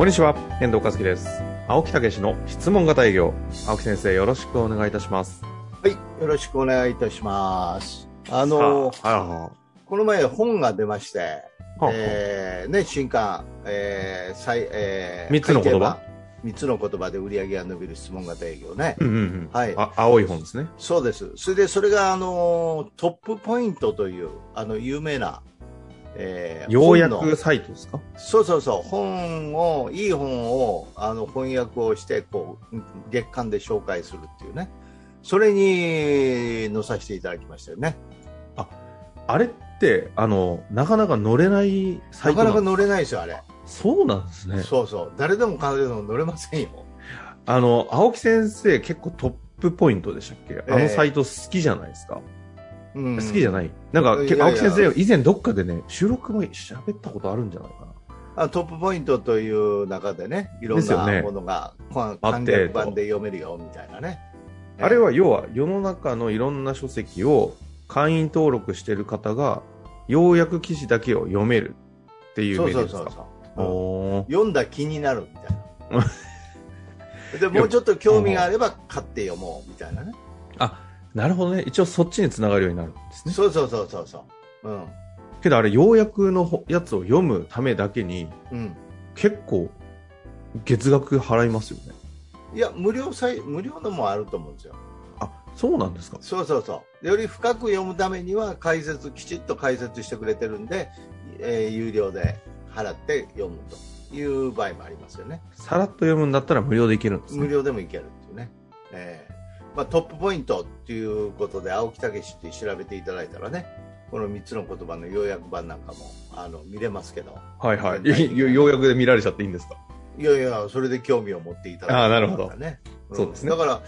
こんにちは、遠藤和樹です。青木武の質問型営業。青木先生、よろしくお願いいたします。はい、よろしくお願いいたします。あの、さあはこの前本が出まして。えーね、新刊、えー、最、えー、三つの言葉？三つの言葉で売り上げが伸びる質問型営業ね。うんうんうん。はいあ、青い本ですね。そうです。それで、それが、あの、トップポイントという、あの、有名な、えー要約サイトですか？そうそうそう、本を、いい本を、あの、翻訳をして、こう、月間で紹介するっていうね。それに載させていただきましたよね。あれって、あの、なかなか乗れないサイトななかなか乗れないですよ、あれ。そうなんですね。そうそう。誰でも彼でも乗れませんよ。あの、青木先生、結構トップポイントでしたっけ？あのサイト好きじゃないですか？うん。好きじゃない。なんか、いやいや青木先生、以前どっかでね、収録も喋ったことあるんじゃないかな。あトップポイントという中でね、いろんですよね。なものが、こうあって簡略版で読めるよ、みたいなね。あれは要は世の中のいろんな書籍を会員登録してる方が要約記事だけを読めるっていうメニューですかそう。そうそう、うん。おー。読んだ気になるみたいな。でもうちょっと興味があれば買って読もうみたいなね。なるほどね一応そっちにつながるようになるんですねそうそうそうそうそう。うん。けどあれ要約のほやつを読むためだけにうん。結構月額払いますよねいや、無料さい、無料のもあると思うんですよ。あそうなんですかそうそうそう。より深く読むためには解説、きちっと解説してくれてるんで、えー有料で払って読むという場合もありますよね。さらっと読むんだったら無料でいけるんです無ね料でもいけるっていうね。えーまあ、トップポイントっていうことで、青木武って調べていただいたらね、この3つの言葉の要約版なんかもあの見れますけど、はいはい。よようやくで見られちゃっていいんですか？いやいや、それで興味を持っていただいてあーなるほど。ね、ん。そうですね。だから、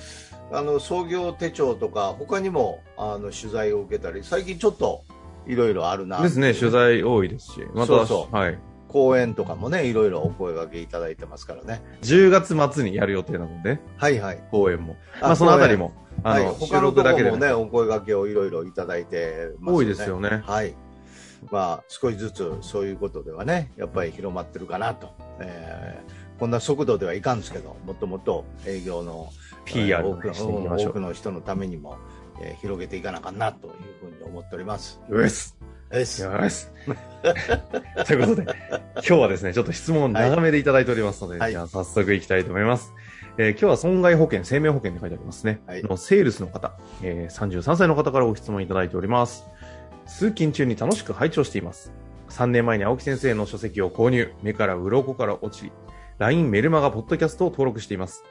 あの創業手帳とか、他にもあの取材を受けたり、最近ちょっといろいろあるなですね取材多いですし。またそうそう。はい、講演とかもね、いろいろお声掛けいただいてますからね。10月末にやる予定なのではいはい。公演もあまあそのあたりもあの、はい、収他のもね、お声掛けをいろいろいただいてます多いですよねはい。まあ、少しずつそういうことではね、やっぱり広まってるかなと。えーこんな速度ではいかんですけど、もっともっと営業の PR 多くの多くの人のためにも、えー広げていかなあかんなというふうに思っております。よしです。よし ということで、今日はですね、ちょっと質問を長めでいただいておりますので、はいじゃあ早速いきたいと思います。えー今日は損害保険、生命保険って書いてありますね。はいのセールスの方、えー33歳の方からご質問いただいております。通勤中に楽しく拝聴しています。3年前に青木先生の書籍を購入、目から鱗から落ち、LINE メルマガポッドキャストを登録しています。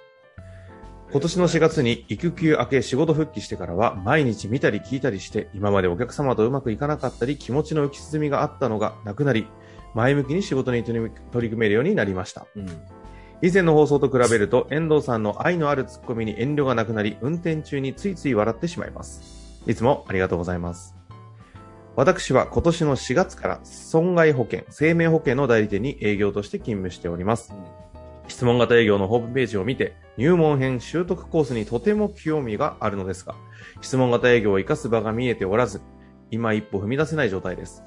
今年の4月に育休明け仕事復帰してからは毎日見たり聞いたりして今までお客様とうまくいかなかったり気持ちの浮き沈みがあったのがなくなり前向きに仕事に取り組めるようになりました。うん。以前の放送と比べると遠藤さんの愛のあるツッコミに遠慮がなくなり運転中についつい笑ってしまいます。いつもありがとうございます。私は今年の4月から損害保険、生命保険の代理店に営業として勤務しております。質問型営業のホームページを見て入門編習得コースにとても興味があるのですが、質問型営業を活かす場が見えておらず、今一歩踏み出せない状態です。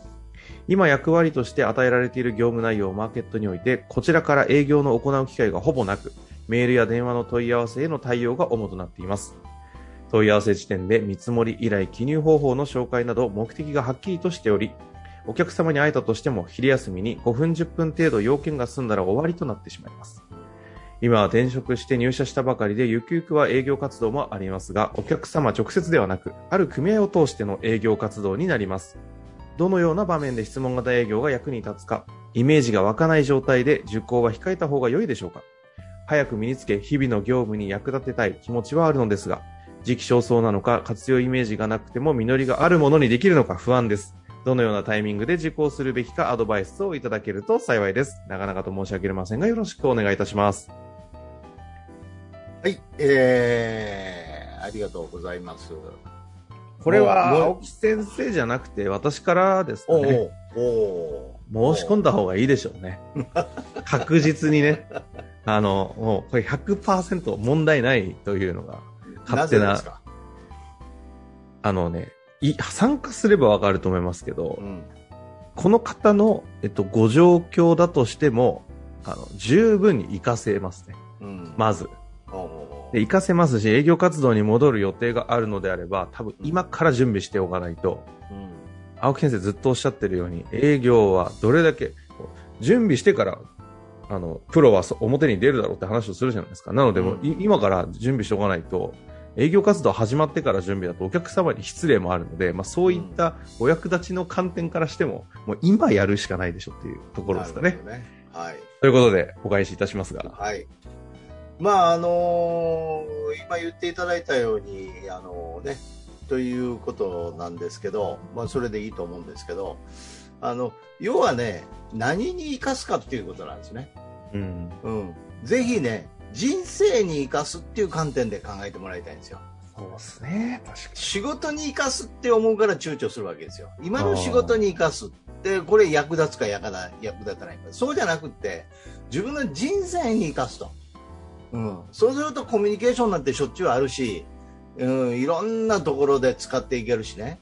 今役割として与えられている業務内容をマーケットにおいて、こちらから営業の行う機会がほぼなく、メールや電話の問い合わせへの対応が主となっています。問い合わせ時点で見積もり依頼記入方法の紹介など目的がはっきりとしており、お客様に会えたとしても昼休みに5分10分程度要件が済んだら終わりとなってしまいます。今は転職して入社したばかりでゆくゆくは営業活動もありますが、お客様直接ではなく、ある組合を通しての営業活動になります。どのような場面で質問型営業が役に立つか、イメージが湧かない状態で受講は控えた方が良いでしょうか早く身につけ、日々の業務に役立てたい気持ちはあるのですが、時期尚早なのか、活用イメージがなくても実りがあるものにできるのか不安です。どのようなタイミングで受講するべきかアドバイスをいただけると幸いです。長々と申し訳ありませんが、よろしくお願いいたします。はい、えー、ありがとうございます。これは、青木先生じゃなくて、私からですかおね。おお申し込んだ方がいいでしょうね。確実にね。あの、もうこれ100%問題ないというのが、勝手なぜですか、あのね、い参加すればわかると思いますけどう、んこの方の、えっと、ご状況だとしても、あの、十分に活かせますね。うんまず。で、活かせますし、営業活動に戻る予定があるのであれば、多分今から準備しておかないと、うん青木先生ずっとおっしゃってるように、営業はどれだけ、準備してから、あの、プロはそ表に出るだろうって話をするじゃないですか。なので、もうい今から準備しておかないと、営業活動始まってから準備だとお客様に失礼もあるので、まあそういったお役立ちの観点からしても、もう今やるしかないでしょっていうところですかね。ねはい。ということで、お返しいたしますが。はい。まあ、あのー今言っていただいたように、あのね、ということなんですけど、まあ、それでいいと思うんですけど、あの、要はね、何に生かすかっていうことなんですね。うん。うん。ぜひね、人生に生かすっていう観点で考えてもらいたいんですよ。そうですね。確か仕事に生かすって思うから躊躇するわけですよ。今の仕事に生かすって、これ役立つか役立役立たないか。そうじゃなくって、自分の人生に生かすと。うん。そうするとコミュニケーションなんてしょっちゅうあるし、うん、いろんなところで使っていけるしね。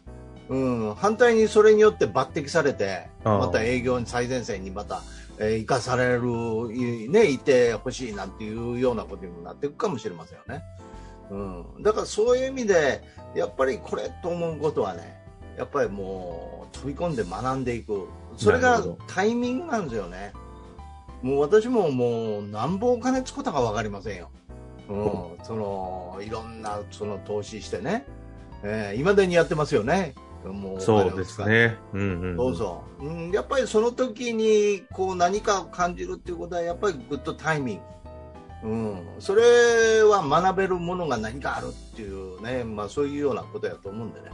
うん、反対にそれによって抜擢されて、また営業に最前線にまた、えー生かされる、いね、いてほしいなんていうようなことにもなっていくかもしれませんよね。うん、だからそういう意味で、やっぱりこれと思うことはね、やっぱりもう飛び込んで学んでいく。それがタイミングなんですよね。もう私ももうなんぼお金つことかわかりませんよ。うん、その、いろんなその投資してね、えー、未だにやってますよね。もうそうですね。うんうん。そうそう、うん、やっぱりその時にこう何かを感じるっていうことはやっぱりグッドタイミング、うん、それは学べるものが何かあるっていうね、まあ、そういうようなことやと思うんでね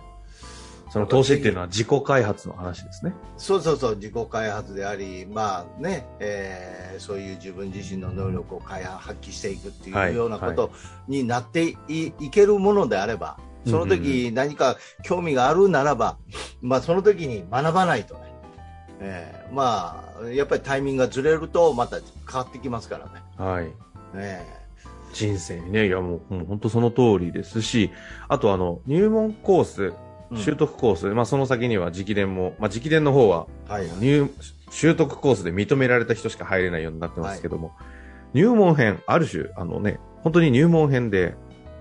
その投資っていうのは自己開発の話ですね。そうそうそう自己開発であり、まあねえーそういう自分自身の能力を開発発揮していくってはいいうようなことになってい,、いけるものであればその時何か興味があるならば、まあ、その時に学ばないとね、えーまあやっぱりタイミングがずれるとまた変わってきますからね。はい。え人生にね、いやもう、もう本当その通りですし、あとあの、入門コース、ー習得コース、まあその先には直伝も、まあ直伝の方は、はい。入、習得コースで認められた人しか入れないようになってますけども、入門編、ある種、あのね、本当に入門編で、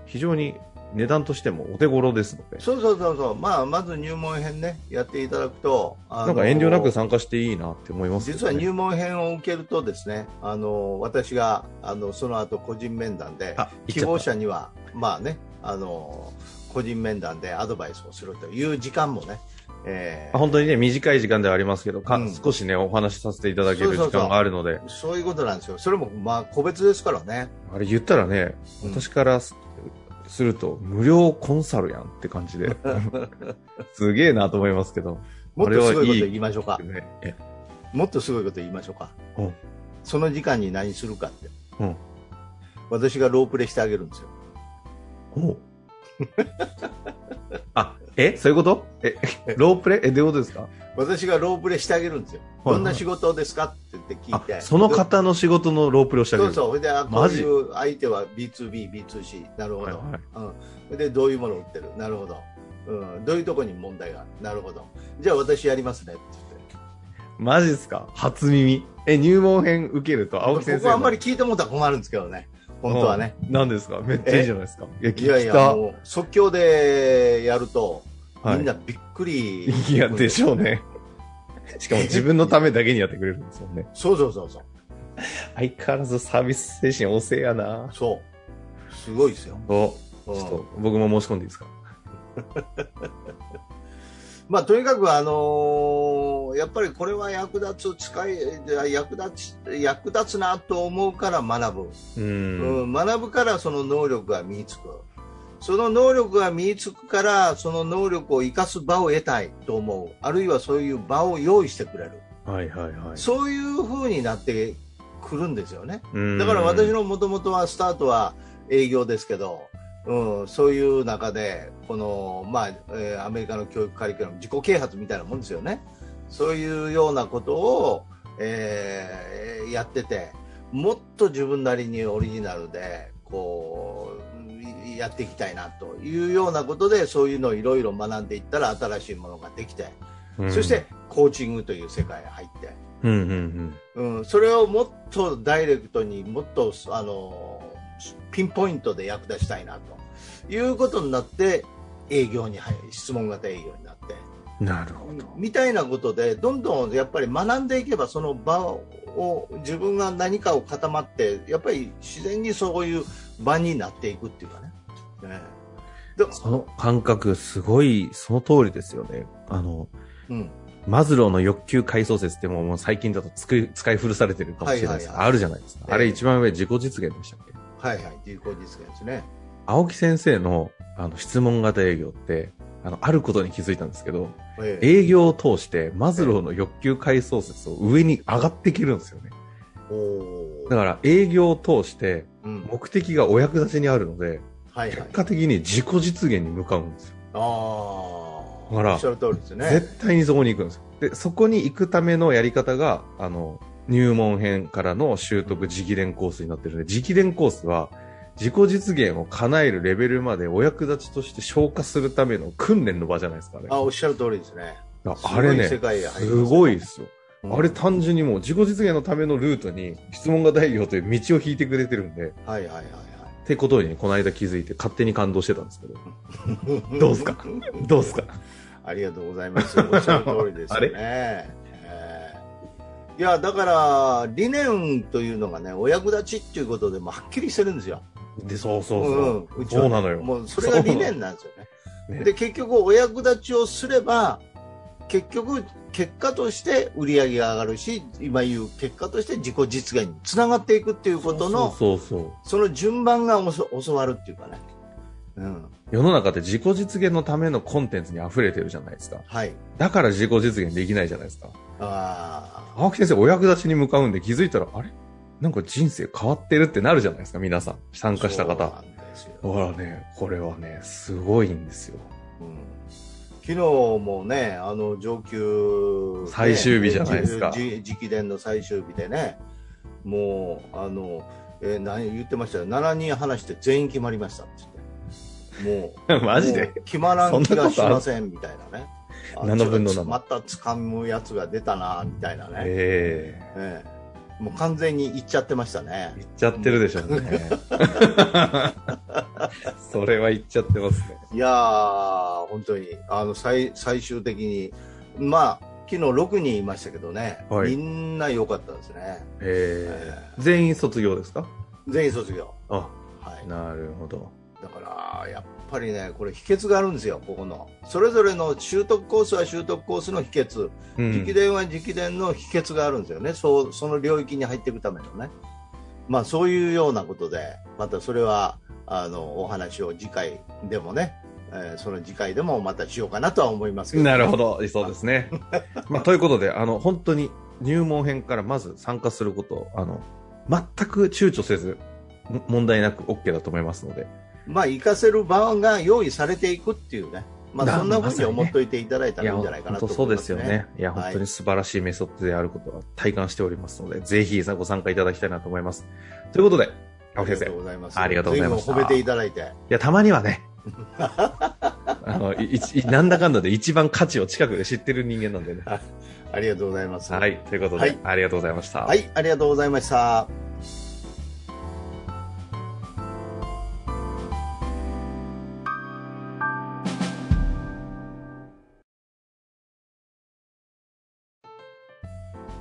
非常に値段としてもお手頃ですので、そうそうそうそう、まあ、まず入門編ね、やっていただくと、なんか遠慮なく参加していいなって思いますね。実は入門編を受けるとですね、あの私があのその後個人面談であ、希望者には、まあね、あの個人面談でアドバイスをするという時間もね、えーあ本当にね、短い時間ではありますけど、かうん少しね、お話しさせていただける時間があるので、そういうことなんですよ。それもまあ個別ですからね。あれ言ったらね、うん私からすすると、無料コンサルやんって感じで、すげえなと思いますけど。もっとすごいこと言いましょうか。もっとすごいこと言いましょうか。うんその時間に何するかって。うん私がロープレしてあげるんですよ。あ、えそういうこと？え、ロープレ？え、どういうことですか？私がロープレしてあげるんですよ。はいどんな仕事ですか？って言って聞いて。あ、その方の仕事のロープレをしてあげる。そうそう。で、あこういう相手は B2B、B2C。なるほど。はいはいうん。で、どういうものを売ってる？なるほど。うん。どういうところに問題が？あるなるほど。じゃあ私やりますねって言って。マジっすか？初耳。え、入門編受けると、青木先生の。ここはあんまり聞いてもらったら困るんですけどね。本当はね。うん。何ですか？めっちゃいいじゃないですか。いや、いやいや、た。もう即興でやると、はいみんなびっくり。いや、でしょうね。しかも自分のためだけにやってくれるんですもんね。そうそうそうそう。相変わらずサービス精神旺盛やなそう。すごいですよ。お、うんちょっと僕も申し込んでいいですか？まあ、とにかく、あのーやっぱりこれは役立つ、使い、役立ち、役立つなと思うから学ぶ。う。うんん、学ぶからその能力が身につく。その能力が身につくからその能力を生かす場を得たいと思うあるいはそういう場を用意してくれるはいはいはい。そういう風になってくるんですよねうんだから私のもともとはスタートは営業ですけど、うん、そういう中でこの、まあえーアメリカの教育カリキュラム自己啓発みたいなもんですよねそういうようなことを、えーやっててもっと自分なりにオリジナルでこうやっていきたいなというようなことでそういうのをいろいろ学んでいったら新しいものができて、うんそして、コーチングという世界に入って。うんうんうん、それをもっとダイレクトにもっとあのピンポイントで役立ちたいなということになって営業に入り質問型営業になってうん。なるほど。みたいなことでどんどんやっぱり学んでいけばその場を自分が何かを固まってやっぱり自然にそういう場になっていくっていうかね。ねでその感覚、すごい、その通りですよね。あの、うんマズローの欲求階層説ってもうもう最近だと使い使い古されてるかもしれないですが、はいはいはいあるじゃないですか。ええあれ一番上自己実現でしたっけ？はいはい自己実現ですね。青木先生のあの質問型営業って、あの、あることに気づいたんですけど、ええ営業を通してマズローの欲求階層説を上に上がっていけるんですよね。だから営業を通してうん目的がお役立ちにあるので、はいはい結。果的に自己実現に向かうんですよ。ああ。ほらおっしゃる通りですね。絶対にそこに行くんですよ。で、そこに行くためのやり方が、あの、入門編からの習得直伝コースになってるんで、直伝コースは、自己実現を叶えるレベルまでお役立ちとして消化するための訓練の場じゃないですかね。あ、おっしゃる通りですね。ああれね、すごいですよ。うんあれ単純にもう自己実現のためのルートに質問型営業という道を引いてくれてるんで、はいはいはいってことにこの間気づいて勝手に感動してたんですけど。はい。どうすか？どうすか？ありがとうございます。おっしゃる通りですよね。えーいや、だから、理念というのがね、お役立ちっていうことでもはっきりしてるんですよ。で、そうそうそう。うん、うちはそうなのよ。もうそれが理念なんですよね。ねで、結局、お役立ちをすれば、結局、結果として売り上げが上がるし、今言う結果として自己実現につながっていくっていうことの、そうそうそう。その順番がおそ教わるっていうかね。うん。世の中って自己実現のためのコンテンツに溢れてるじゃないですか。はい。だから自己実現できないじゃないですか。ああ。青木先生お役立ちに向かうんで気づいたら、あれ？なんか人生変わってるってなるじゃないですか、皆さん。参加した方。ほらね、これはね、すごいんですよ。うん昨日もね、あの上級、ね最終日じゃないですかじ直伝の最終日でね、もう、あの、えー何言ってましたよ、7人話して全員決まりましたって言って。もう、マジで？決まらん気がしませんみたいなね。あ7分の7ちょっとまた掴むやつが出たな、みたいなね。えええもう完全にいっちゃってましたねえ。言っちゃってるでしょうね。それは言っちゃってますね。いやー、本当に、あの、最、最終的に、まあ、昨日6人いましたけどね、はいみんな良かったですね。ええ全員卒業ですか？全員卒業。あ、はい。なるほど。だから、やっぱりね、これ秘訣があるんですよ、ここの。それぞれの習得コースは習得コースの秘訣、うん直伝は直伝の秘訣があるんですよね。そう、その領域に入っていくためのね。まあ、そういうようなことで、またそれは、あの、お話を次回でもね、えーその次回でもまたしようかなとは思いますけど、なるほど、そうですね。まあ、ということで、あの、本当に入門編からまず参加することを、あの、全く躊躇せず、も問題なく OK だと思いますので、まあ、活かせる場が用意されていくっていうね、まなあ、そんなふうに思っといていただいたらいいんじゃ本ないかなと当そうで思いますすね。よね。いや、はい本当に素晴らしいメソッドであることは体感しておりますので、ぜひご参加いただきたいなと思います。ということで、青木先生。いありがとうございます。ありがとうございました随分褒めていただいて。や、たまにはね、あの、いいなんだかんだで一番価値を近くで知ってる人間なんでね。ありがとうございます。は。い。ということで、はいありがとうございました。はい、ありがとうございました。